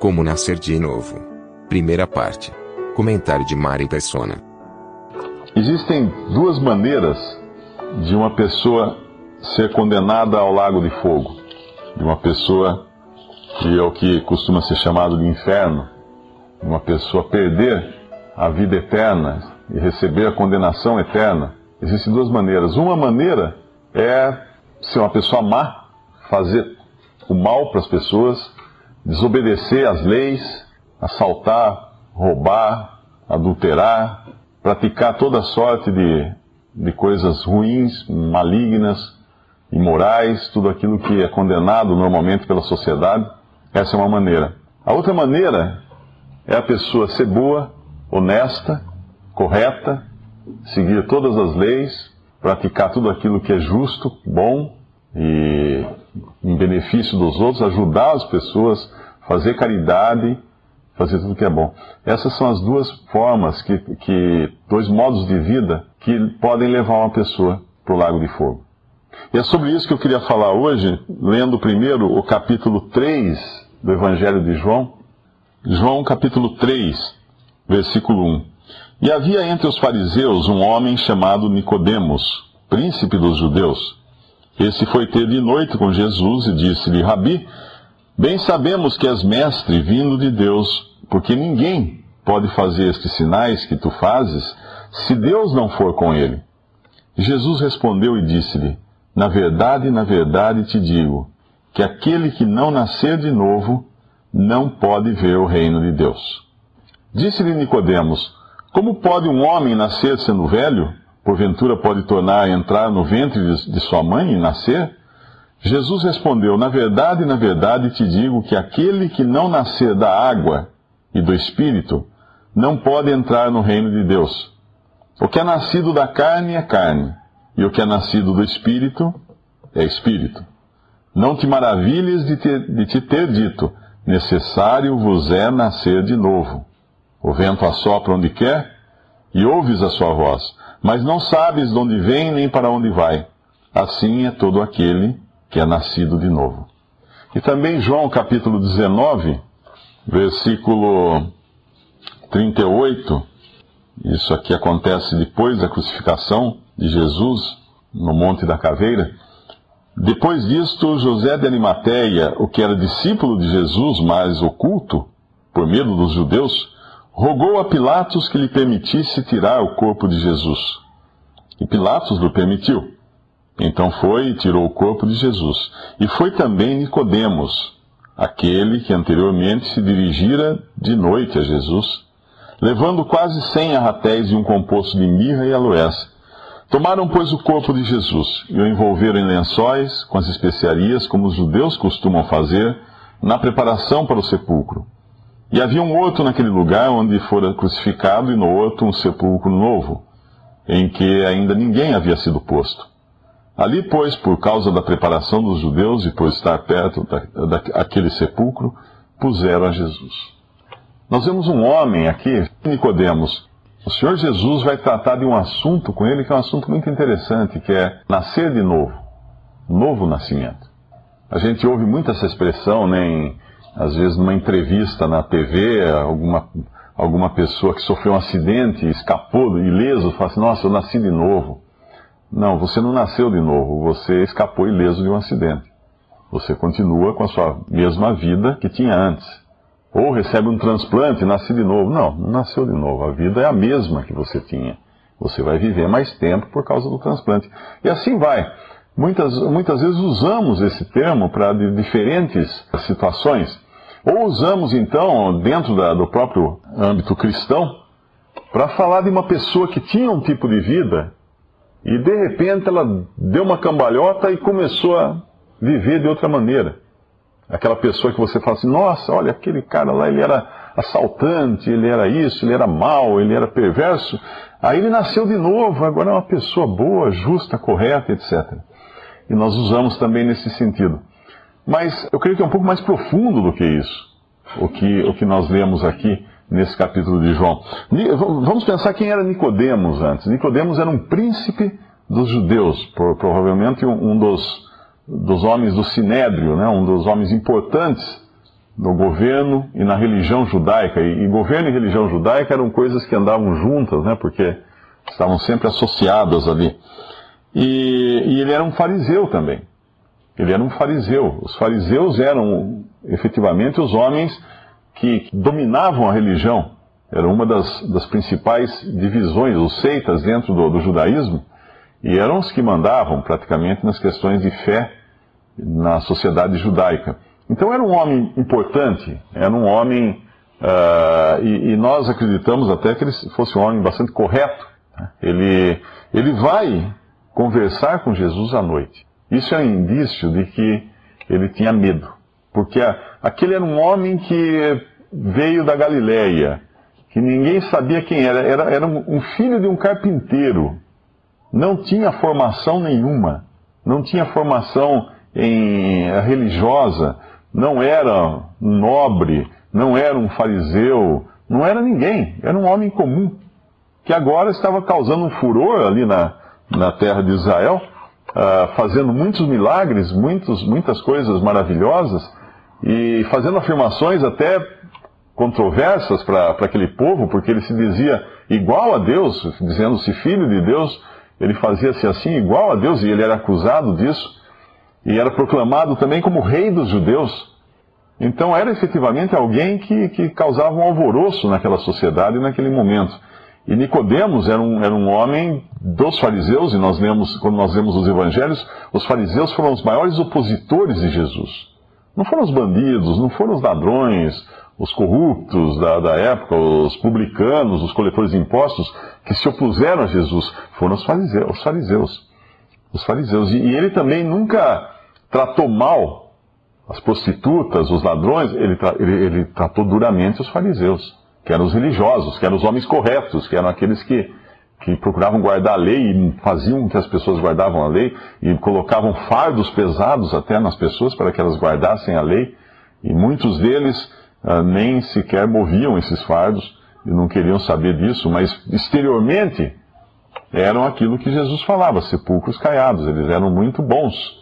Como nascer de novo. Primeira parte. Comentário de Mari Persona. Existem duas maneiras de uma pessoa ser condenada ao lago de fogo. De uma pessoa que é o que costuma ser chamado de inferno. Uma pessoa perder a vida eterna e receber a condenação eterna. Existem duas maneiras. Uma maneira é ser uma pessoa má, fazer o mal para as pessoas, desobedecer às leis, assaltar, roubar, adulterar, praticar toda sorte de, de coisas ruins, malignas, imorais, tudo aquilo que é condenado normalmente pela sociedade. Essa é uma maneira. A outra maneira é a pessoa ser boa, honesta, correta, seguir todas as leis, praticar tudo aquilo que é justo, bom e em benefício dos outros, ajudar as pessoas, fazer caridade, fazer tudo que é bom. Essas são as duas formas, que, que dois modos de vida que podem levar uma pessoa para o lago de fogo. E é sobre isso que eu queria falar hoje, lendo primeiro o capítulo 3 do Evangelho de João. João capítulo 3, versículo 1. E havia entre os fariseus um homem chamado Nicodemos, príncipe dos judeus. Esse foi ter de noite com Jesus e disse-lhe: Rabi, bem sabemos que és mestre vindo de Deus, porque ninguém pode fazer estes sinais que tu fazes se Deus não for com ele. Jesus respondeu e disse-lhe: Na verdade, na verdade te digo, que aquele que não nascer de novo não pode ver o reino de Deus. Disse-lhe Nicodemos: como pode um homem nascer sendo velho? Porventura pode tornar a entrar no ventre de sua mãe e nascer? Jesus respondeu: Na verdade, na verdade te digo que aquele que não nascer da água e do espírito não pode entrar no reino de Deus. O que é nascido da carne é carne, e o que é nascido do espírito é espírito. Não te maravilhes de, ter, de te ter dito: necessário vos é nascer de novo. O vento assopra onde quer e ouves a sua voz, mas não sabes de onde vem nem para onde vai. Assim é todo aquele que é nascido de novo. E também João capítulo 19, versículo 38. Isso aqui acontece depois da crucificação de Jesus no Monte da Caveira. Depois disto, José de Arimateia, o que era discípulo de Jesus, mas oculto, por medo dos judeus, rogou a Pilatos que lhe permitisse tirar o corpo de Jesus. E Pilatos lhe permitiu. Então foi e tirou o corpo de Jesus. E foi também Nicodemos, aquele que anteriormente se dirigira de noite a Jesus, levando quase cem arratéis e um composto de mirra e aloés. Tomaram, pois, o corpo de Jesus e o envolveram em lençóis com as especiarias, como os judeus costumam fazer, na preparação para o sepulcro. E havia um outro naquele lugar onde fora crucificado, e no outro um sepulcro novo, em que ainda ninguém havia sido posto. Ali, pois, por causa da preparação dos judeus e por estar perto daquele da, sepulcro, puseram a Jesus. Nós vemos um homem aqui, Nicodemos. O Senhor Jesus vai tratar de um assunto com ele que é um assunto muito interessante, que é nascer de novo, novo nascimento. A gente ouve muito essa expressão né, em às vezes numa entrevista na TV, alguma, alguma pessoa que sofreu um acidente, escapou ileso, fala assim, nossa, eu nasci de novo. Não, você não nasceu de novo, você escapou ileso de um acidente. Você continua com a sua mesma vida que tinha antes. Ou recebe um transplante e nasce de novo. Não, não nasceu de novo. A vida é a mesma que você tinha. Você vai viver mais tempo por causa do transplante. E assim vai. Muitas, muitas vezes usamos esse termo para diferentes situações. Ou usamos, então, dentro da, do próprio âmbito cristão, para falar de uma pessoa que tinha um tipo de vida e de repente ela deu uma cambalhota e começou a, viver de outra maneira. Aquela pessoa que você fala assim, nossa, olha, aquele cara lá, ele era assaltante, ele era isso, ele era mau, ele era perverso. Aí ele nasceu de novo, agora é uma pessoa boa, justa, correta, etc. E nós usamos também nesse sentido. Mas eu creio que é um pouco mais profundo do que isso, o que, o que nós lemos aqui nesse capítulo de João. Vamos pensar quem era Nicodemos antes. Nicodemos era um príncipe dos judeus, provavelmente um dos dos homens do Sinédrio, né, um dos homens importantes no governo e na religião judaica. E, e, governo e religião judaica eram coisas que andavam juntas, né, porque estavam sempre associadas ali. E, e ele era um fariseu também. Ele era um fariseu. Os fariseus eram efetivamente os homens que dominavam a religião. Era uma das, das principais divisões, os seitas dentro do, do judaísmo. E eram os que mandavam praticamente nas questões de fé na sociedade judaica. Então era um homem importante, era um homem, uh, e, e, nós acreditamos até que ele fosse um homem bastante correto. Né? Ele, ele vai conversar com Jesus à noite. Isso é um indício de que ele tinha medo, porque aquele era um homem que veio da Galileia, que ninguém sabia quem era, era, era um filho de um carpinteiro, não tinha formação nenhuma, não tinha formação em religiosa, não era nobre, não era um fariseu, não era ninguém, era um homem comum, que agora estava causando um furor ali na, na terra de Israel, uh, fazendo muitos milagres, muitos, muitas coisas maravilhosas, e fazendo afirmações até controversas para aquele povo, porque ele se dizia igual a Deus, dizendo-se filho de Deus, ele fazia-se assim igual a Deus, e ele era acusado disso e era proclamado também como rei dos judeus. Então era efetivamente alguém que, que causava um alvoroço naquela sociedade naquele momento. E Nicodemos era um, era um homem dos fariseus, e nós lemos, quando nós lemos os evangelhos, os fariseus foram os maiores opositores de Jesus. Não foram os bandidos, não foram os ladrões, os corruptos da, da época, os publicanos, os coletores de impostos, que se opuseram a Jesus, foram os fariseus. Os fariseus os fariseus. E, e ele também nunca tratou mal as prostitutas, os ladrões, ele, ele, ele, tratou duramente os fariseus, que eram os religiosos, que eram os homens corretos, que eram aqueles que, que procuravam guardar a lei e faziam que as pessoas guardavam a lei e colocavam fardos pesados até nas pessoas para que elas guardassem a lei. E muitos deles ah, nem sequer moviam esses fardos e não queriam saber disso, mas exteriormente eram aquilo que Jesus falava, sepulcros caiados. Eles eram muito bons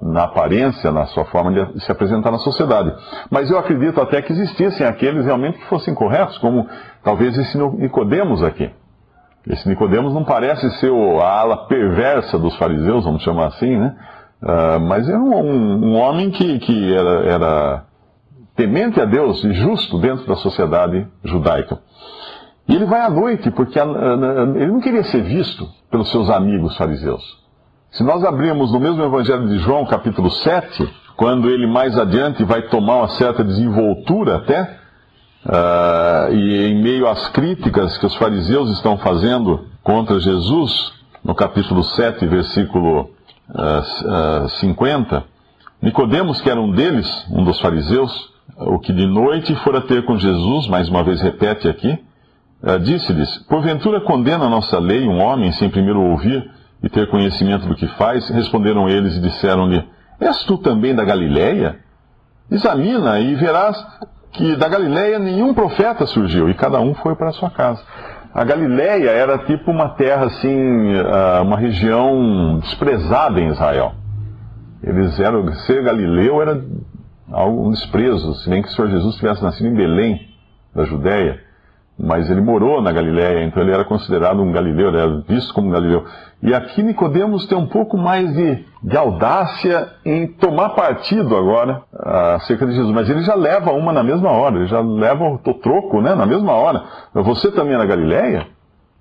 na aparência, na sua forma de se apresentar na sociedade. Mas eu acredito até que existissem aqueles realmente que fossem corretos, como talvez esse Nicodemos aqui. Esse Nicodemos não parece ser a ala perversa dos fariseus, vamos chamar assim, né? Uh, mas era um, um, homem que, que era, era temente a Deus e justo dentro da sociedade judaica. E ele vai à noite, porque ele não queria ser visto pelos seus amigos fariseus. Se nós abrirmos no mesmo Evangelho de João, capítulo 7, quando ele mais adiante vai tomar uma certa desenvoltura até, uh, e em meio às críticas que os fariseus estão fazendo contra Jesus, no capítulo 7, versículo uh, uh, 50, Nicodemos, que era um deles, um dos fariseus, o que de noite fora ter com Jesus, mais uma vez repete aqui, Uh, Disse-lhes: Porventura condena a nossa lei um homem sem primeiro ouvir e ter conhecimento do que faz? Responderam eles e disseram-lhe: És tu também da Galiléia? Examina e verás que da Galiléia nenhum profeta surgiu, e cada um foi para sua casa. A Galiléia era tipo uma terra assim, uh, uma região desprezada em Israel. Eles eram, ser galileu era algo desprezo, se bem que o Senhor Jesus tivesse nascido em Belém, da Judéia mas ele morou na Galiléia, então ele era considerado um galileu, ele era visto como um galileu. E aqui Nicodemos tem um pouco mais de, de audácia em tomar partido agora acerca de Jesus, mas ele já leva uma na mesma hora, ele já leva o troco né, na mesma hora. Você também é na Galiléia?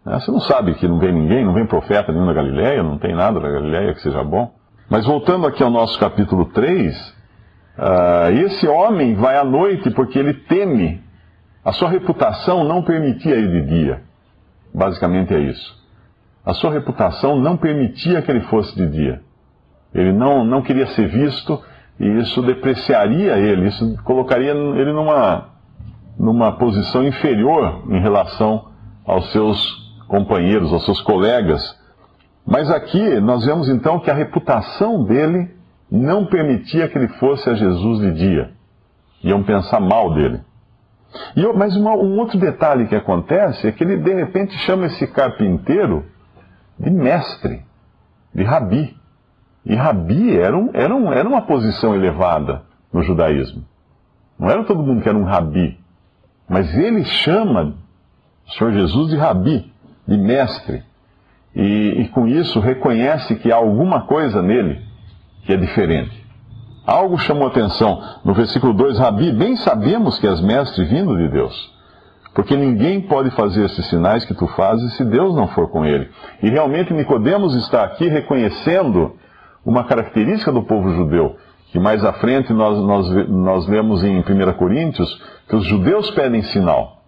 É, você não sabe que não vem ninguém, não vem profeta nenhum na Galiléia, não tem nada na Galiléia que seja bom. Mas voltando aqui ao nosso capítulo 3, uh, ah, esse homem vai à noite porque ele teme a sua reputação não permitia ir de dia. Basicamente é isso. A sua reputação não permitia que ele fosse de dia. Ele não, não queria ser visto e isso depreciaria ele, isso colocaria ele numa, numa posição inferior em relação aos seus companheiros, aos seus colegas. Mas aqui nós vemos então que a reputação dele não permitia que ele fosse a Jesus de dia. Iam pensar mal dele. E, mas uma, um outro detalhe que acontece é que ele de repente chama esse carpinteiro de mestre, de rabi. E rabi era, um, era, um, era uma posição elevada no judaísmo. Não era todo mundo que era um rabi. Mas ele chama o Senhor Jesus de rabi, de mestre. E, e com isso reconhece que há alguma coisa nele que é diferente. Algo chamou atenção. No versículo 2, Rabi, bem sabemos que és mestre vindo de Deus. Porque ninguém pode fazer esses sinais que tu fazes se Deus não for com ele. E realmente Nicodemos está aqui reconhecendo uma característica do povo judeu, que mais à frente nós, nós, nós lemos em 1 Coríntios, que os judeus pedem sinal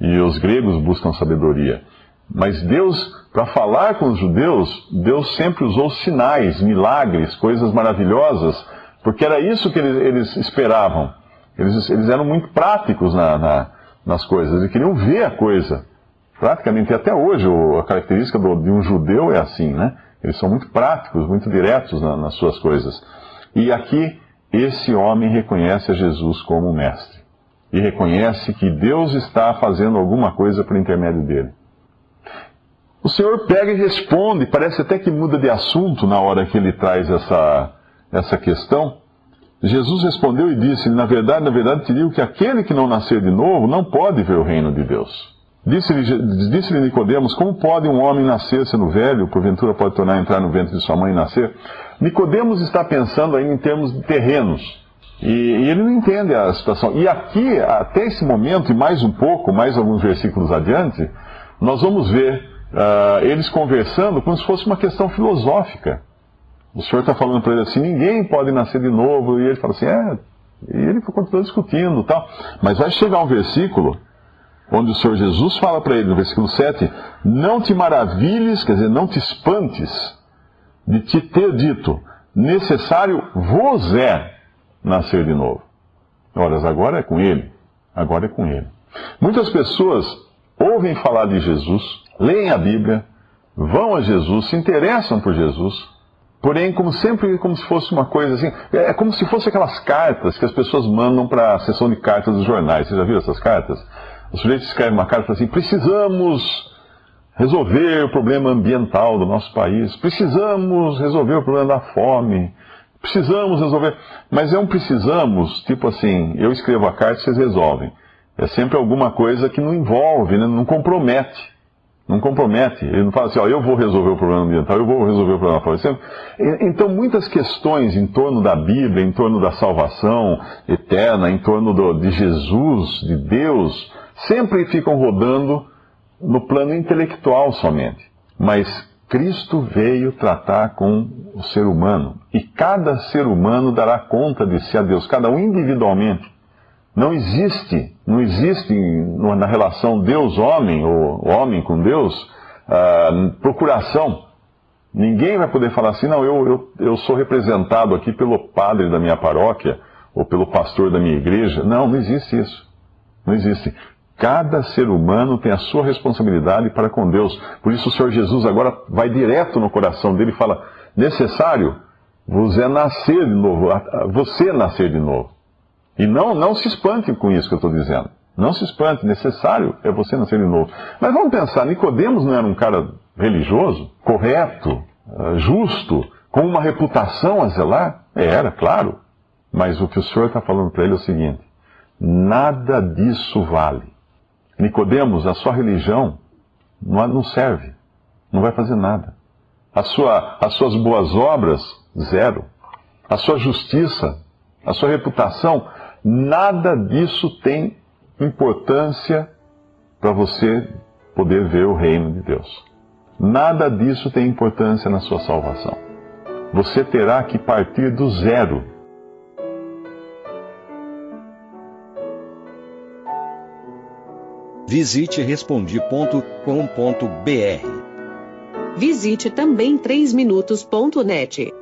e os gregos buscam sabedoria. Mas Deus, para falar com os judeus, Deus sempre usou sinais, milagres, coisas maravilhosas, porque era isso que eles, eles esperavam. Eles, eles, eram muito práticos na, na, nas coisas, eles queriam ver a coisa. Praticamente até hoje, a característica do, de um judeu é assim, né? Eles são muito práticos, muito diretos na, nas suas coisas. E aqui, esse homem reconhece a Jesus como mestre. E reconhece que Deus está fazendo alguma coisa por intermédio dele. O Senhor pega e responde, parece até que muda de assunto na hora que ele traz essa, essa questão. Jesus respondeu e disse: Na verdade, na verdade, te digo que aquele que não nascer de novo não pode ver o reino de Deus. Disse-lhe disse Nicodemos: Como pode um homem nascer sendo velho? Porventura pode tornar a entrar no ventre de sua mãe e nascer? Nicodemos está pensando aí em termos de terrenos. E, e, ele não entende a situação. E aqui, até esse momento, e mais um pouco, mais alguns versículos adiante, nós vamos ver uh, eles conversando como se fosse uma questão filosófica. O senhor está falando para ele assim: ninguém pode nascer de novo. E ele fala assim: é. E ele continua discutindo tal. Mas vai chegar um versículo onde o Senhor Jesus fala para ele, no versículo 7, não te maravilhes, quer dizer, não te espantes de te ter dito, necessário vos é nascer de novo. Ora, agora é com ele, agora é com ele. Muitas pessoas ouvem falar de Jesus, leem a Bíblia, vão a Jesus, se interessam por Jesus, porém, como sempre, como se fosse uma coisa assim, é, é como se fosse aquelas cartas que as pessoas mandam para a sessão de cartas dos jornais. Você já viu essas cartas? O sujeito escreve uma carta assim: precisamos resolver o problema ambiental do nosso país, precisamos resolver o problema da fome, precisamos resolver. Mas é um precisamos, tipo assim, eu escrevo a carta e vocês resolvem. É sempre alguma coisa que não envolve, né? não compromete. Não compromete. Ele não fala assim, ó, eu vou resolver o problema ambiental, eu vou resolver o problema fome. Então, muitas questões em torno da Bíblia, em torno da salvação eterna, em torno do, de Jesus, de Deus, sempre ficam rodando no plano intelectual somente. Mas Cristo veio tratar com o ser humano. E cada ser humano dará conta de si a Deus, cada um individualmente. Não existe, não existe na relação Deus-homem, ou homem com Deus, uh, procuração. Ninguém vai poder falar assim, não, eu, eu, eu sou representado aqui pelo padre da minha paróquia, ou pelo pastor da minha igreja. Não, não existe isso. Não existe. Cada ser humano tem a sua responsabilidade para com Deus. Por isso o Senhor Jesus agora vai direto no coração dele e fala: necessário vos é nascer de novo, você nascer de novo. E não, não se espante com isso que eu estou dizendo. Não se espante, necessário é você nascer de novo. Mas vamos pensar, Nicodemos não era um cara religioso, correto, eh, justo, com uma reputação a zelar? Era, claro. Mas o que o Senhor está falando para ele é o seguinte: nada disso vale. Nicodemos, a sua religião não serve, não vai fazer nada. A sua, as suas boas obras, zero. A sua justiça, a sua reputação, nada disso tem importância para você poder ver o reino de Deus. Nada disso tem importância na sua salvação. Você terá que partir do zero Visite respondi.com.br. Visite também 3minutos.net.